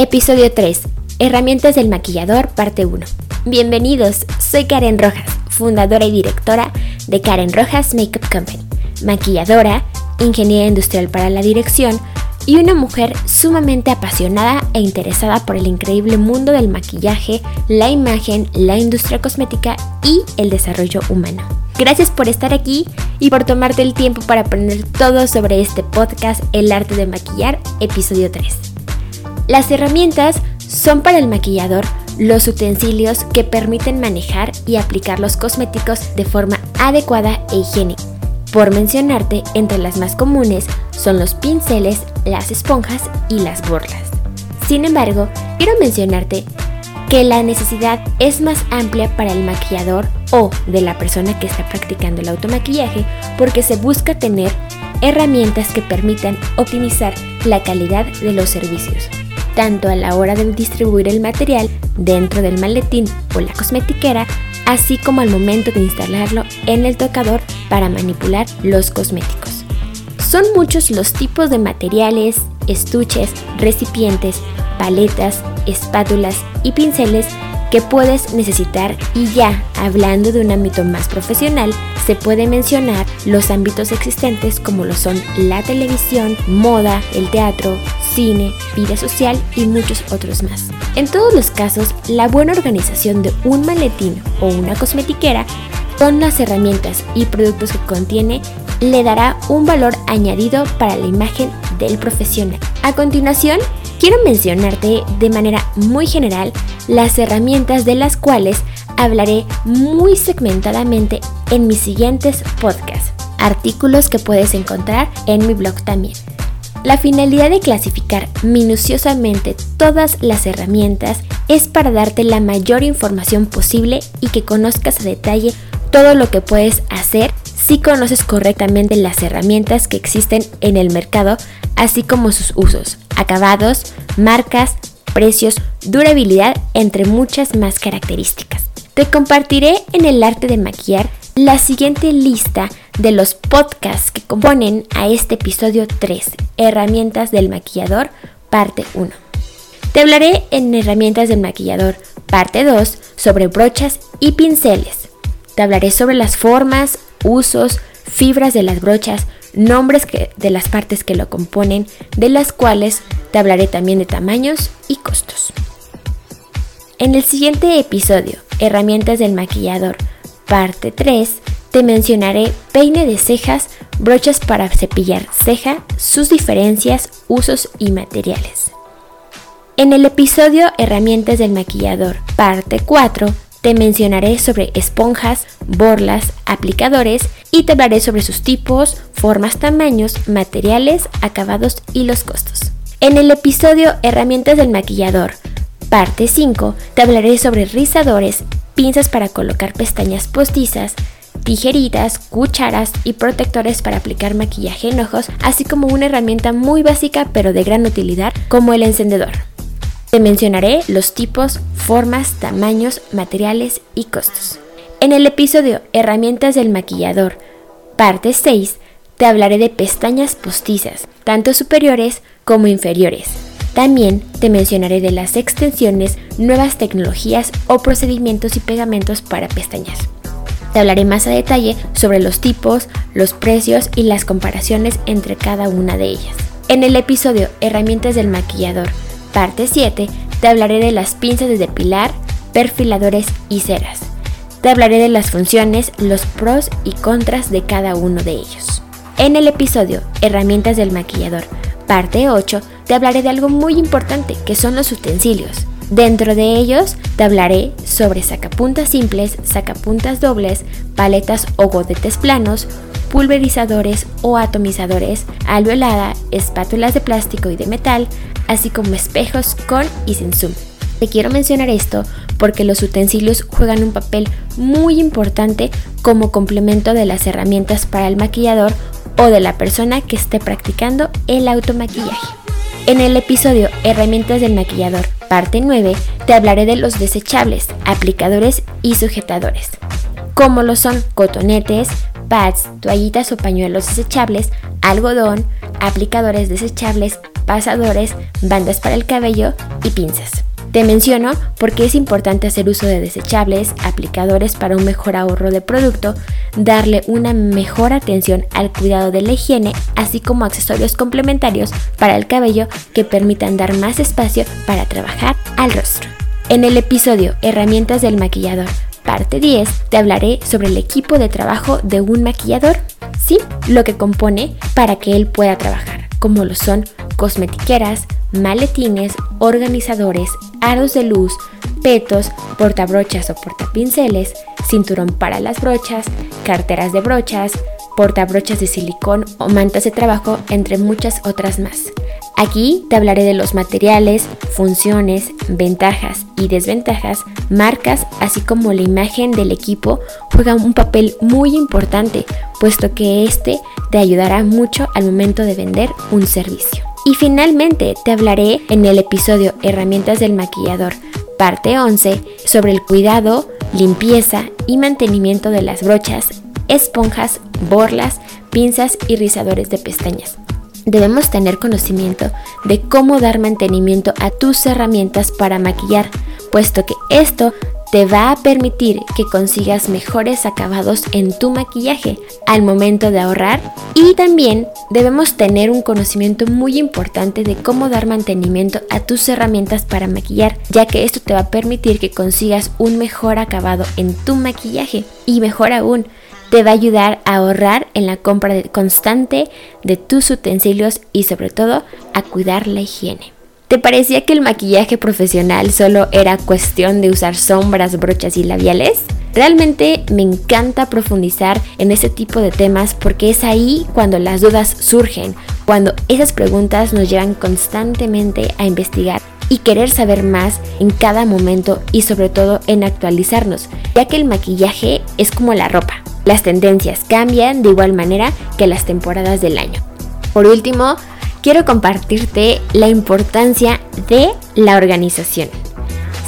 Episodio 3. Herramientas del maquillador, parte 1. Bienvenidos, soy Karen Rojas, fundadora y directora de Karen Rojas Makeup Company, maquilladora, ingeniera industrial para la dirección y una mujer sumamente apasionada e interesada por el increíble mundo del maquillaje, la imagen, la industria cosmética y el desarrollo humano. Gracias por estar aquí y por tomarte el tiempo para aprender todo sobre este podcast El arte de maquillar, episodio 3. Las herramientas son para el maquillador los utensilios que permiten manejar y aplicar los cosméticos de forma adecuada e higiénica. Por mencionarte, entre las más comunes son los pinceles, las esponjas y las borlas. Sin embargo, quiero mencionarte que la necesidad es más amplia para el maquillador o de la persona que está practicando el automaquillaje porque se busca tener herramientas que permitan optimizar la calidad de los servicios tanto a la hora de distribuir el material dentro del maletín o la cosmetiquera, así como al momento de instalarlo en el tocador para manipular los cosméticos. Son muchos los tipos de materiales, estuches, recipientes, paletas, espátulas y pinceles que puedes necesitar y ya hablando de un ámbito más profesional, se puede mencionar los ámbitos existentes como lo son la televisión, moda, el teatro, cine, vida social y muchos otros más. En todos los casos, la buena organización de un maletín o una cosmetiquera con las herramientas y productos que contiene le dará un valor añadido para la imagen del profesional. A continuación, quiero mencionarte de manera muy general las herramientas de las cuales hablaré muy segmentadamente en mis siguientes podcasts, artículos que puedes encontrar en mi blog también. La finalidad de clasificar minuciosamente todas las herramientas es para darte la mayor información posible y que conozcas a detalle todo lo que puedes hacer si conoces correctamente las herramientas que existen en el mercado, así como sus usos, acabados, marcas, precios, durabilidad, entre muchas más características. Te compartiré en el arte de maquillar la siguiente lista de los podcasts que componen a este episodio 3, Herramientas del maquillador, parte 1. Te hablaré en Herramientas del maquillador, parte 2, sobre brochas y pinceles. Te hablaré sobre las formas, usos, fibras de las brochas, nombres de las partes que lo componen, de las cuales te hablaré también de tamaños y costos. En el siguiente episodio, Herramientas del maquillador, parte 3, te mencionaré peine de cejas, brochas para cepillar ceja, sus diferencias, usos y materiales. En el episodio Herramientas del maquillador, parte 4, te mencionaré sobre esponjas, borlas, aplicadores y te hablaré sobre sus tipos, formas, tamaños, materiales, acabados y los costos. En el episodio Herramientas del maquillador, parte 5, te hablaré sobre rizadores, pinzas para colocar pestañas postizas, tijeritas, cucharas y protectores para aplicar maquillaje en ojos, así como una herramienta muy básica pero de gran utilidad como el encendedor. Te mencionaré los tipos, formas, tamaños, materiales y costos. En el episodio Herramientas del maquillador, parte 6, te hablaré de pestañas postizas, tanto superiores como inferiores. También te mencionaré de las extensiones, nuevas tecnologías o procedimientos y pegamentos para pestañas. Te hablaré más a detalle sobre los tipos, los precios y las comparaciones entre cada una de ellas. En el episodio Herramientas del maquillador, parte 7, te hablaré de las pinzas de depilar, perfiladores y ceras. Te hablaré de las funciones, los pros y contras de cada uno de ellos. En el episodio Herramientas del maquillador, parte 8, te hablaré de algo muy importante que son los utensilios. Dentro de ellos te hablaré sobre sacapuntas simples, sacapuntas dobles, paletas o godetes planos, pulverizadores o atomizadores, alveolada, espátulas de plástico y de metal, así como espejos con y sin zoom. Te quiero mencionar esto porque los utensilios juegan un papel muy importante como complemento de las herramientas para el maquillador o de la persona que esté practicando el automaquillaje. En el episodio Herramientas del maquillador, parte 9, te hablaré de los desechables, aplicadores y sujetadores, como lo son cotonetes, pads, toallitas o pañuelos desechables, algodón, aplicadores desechables, pasadores, bandas para el cabello y pinzas. Te menciono porque es importante hacer uso de desechables, aplicadores para un mejor ahorro de producto, darle una mejor atención al cuidado de la higiene, así como accesorios complementarios para el cabello que permitan dar más espacio para trabajar al rostro. En el episodio Herramientas del maquillador parte 10 te hablaré sobre el equipo de trabajo de un maquillador, sí, lo que compone para que él pueda trabajar, como lo son cosmetiqueras, maletines, organizadores, aros de luz, petos, portabrochas o portapinceles, cinturón para las brochas, carteras de brochas, portabrochas de silicón o mantas de trabajo, entre muchas otras más. Aquí te hablaré de los materiales, funciones, ventajas y desventajas, marcas, así como la imagen del equipo juega un papel muy importante, puesto que este te ayudará mucho al momento de vender un servicio. Y finalmente te hablaré en el episodio Herramientas del maquillador, parte 11, sobre el cuidado, limpieza y mantenimiento de las brochas, esponjas, borlas, pinzas y rizadores de pestañas. Debemos tener conocimiento de cómo dar mantenimiento a tus herramientas para maquillar, puesto que esto te va a permitir que consigas mejores acabados en tu maquillaje al momento de ahorrar y también debemos tener un conocimiento muy importante de cómo dar mantenimiento a tus herramientas para maquillar, ya que esto te va a permitir que consigas un mejor acabado en tu maquillaje y mejor aún, te va a ayudar a ahorrar en la compra constante de tus utensilios y sobre todo a cuidar la higiene. ¿Te parecía que el maquillaje profesional solo era cuestión de usar sombras, brochas y labiales? Realmente me encanta profundizar en este tipo de temas porque es ahí cuando las dudas surgen, cuando esas preguntas nos llevan constantemente a investigar y querer saber más en cada momento y sobre todo en actualizarnos, ya que el maquillaje es como la ropa. Las tendencias cambian de igual manera que las temporadas del año. Por último, quiero compartirte la importancia de la organización.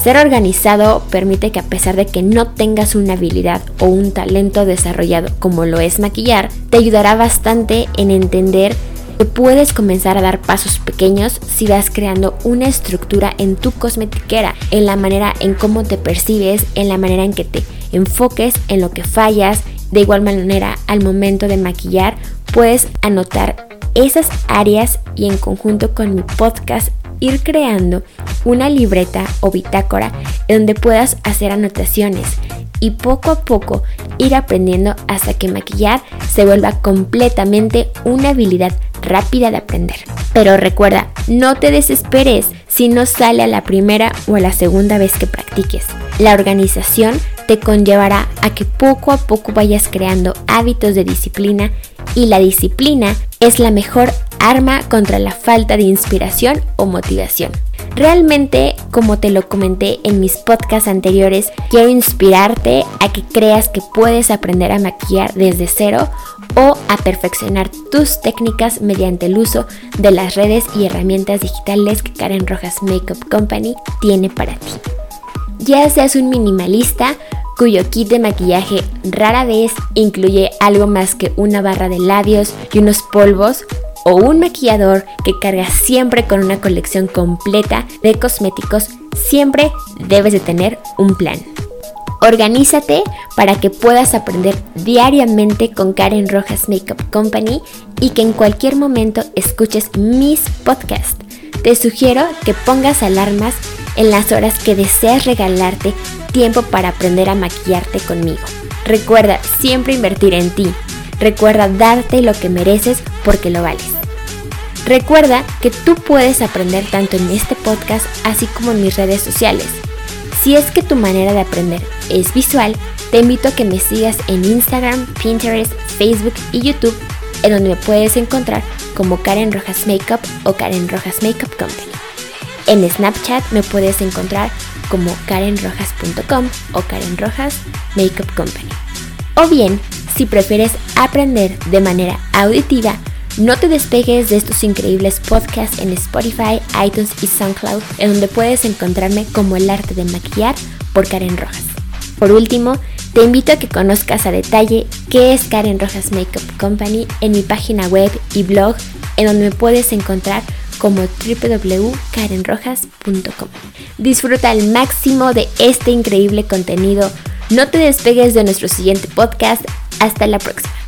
Ser organizado permite que a pesar de que no tengas una habilidad o un talento desarrollado como lo es maquillar, te ayudará bastante en entender que puedes comenzar a dar pasos pequeños si vas creando una estructura en tu cosmetiquera, en la manera en cómo te percibes, en la manera en que te enfoques en lo que fallas. De igual manera, al momento de maquillar, puedes anotar esas áreas y en conjunto con mi podcast ir creando una libreta o bitácora donde puedas hacer anotaciones y poco a poco ir aprendiendo hasta que maquillar se vuelva completamente una habilidad rápida de aprender. Pero recuerda, no te desesperes si no sale a la primera o a la segunda vez que practiques. La organización te conllevará a que poco a poco vayas creando hábitos de disciplina y la disciplina es la mejor arma contra la falta de inspiración o motivación. Realmente, como te lo comenté en mis podcasts anteriores, quiero inspirarte a que creas que puedes aprender a maquillar desde cero o a perfeccionar tus técnicas mediante el uso de las redes y herramientas digitales que Karen Rojas Makeup Company tiene para ti. Ya seas un minimalista cuyo kit de maquillaje rara vez incluye algo más que una barra de labios y unos polvos, o un maquillador que carga siempre con una colección completa de cosméticos, siempre debes de tener un plan. Organízate para que puedas aprender diariamente con Karen Rojas Makeup Company y que en cualquier momento escuches mis podcasts. Te sugiero que pongas alarmas en las horas que deseas regalarte tiempo para aprender a maquillarte conmigo. Recuerda siempre invertir en ti. Recuerda darte lo que mereces porque lo vales. Recuerda que tú puedes aprender tanto en este podcast así como en mis redes sociales. Si es que tu manera de aprender es visual, te invito a que me sigas en Instagram, Pinterest, Facebook y YouTube, en donde me puedes encontrar como Karen Rojas Makeup o Karen Rojas Makeup Company. En Snapchat me puedes encontrar como karenrojas.com o Karen Rojas Makeup Company. O bien, si prefieres aprender de manera auditiva, no te despegues de estos increíbles podcasts en Spotify, iTunes y SoundCloud, en donde puedes encontrarme como El arte de maquillar por Karen Rojas. Por último, te invito a que conozcas a detalle qué es Karen Rojas Makeup Company en mi página web y blog, en donde me puedes encontrar como www.karenrojas.com. Disfruta al máximo de este increíble contenido. No te despegues de nuestro siguiente podcast. Hasta la próxima.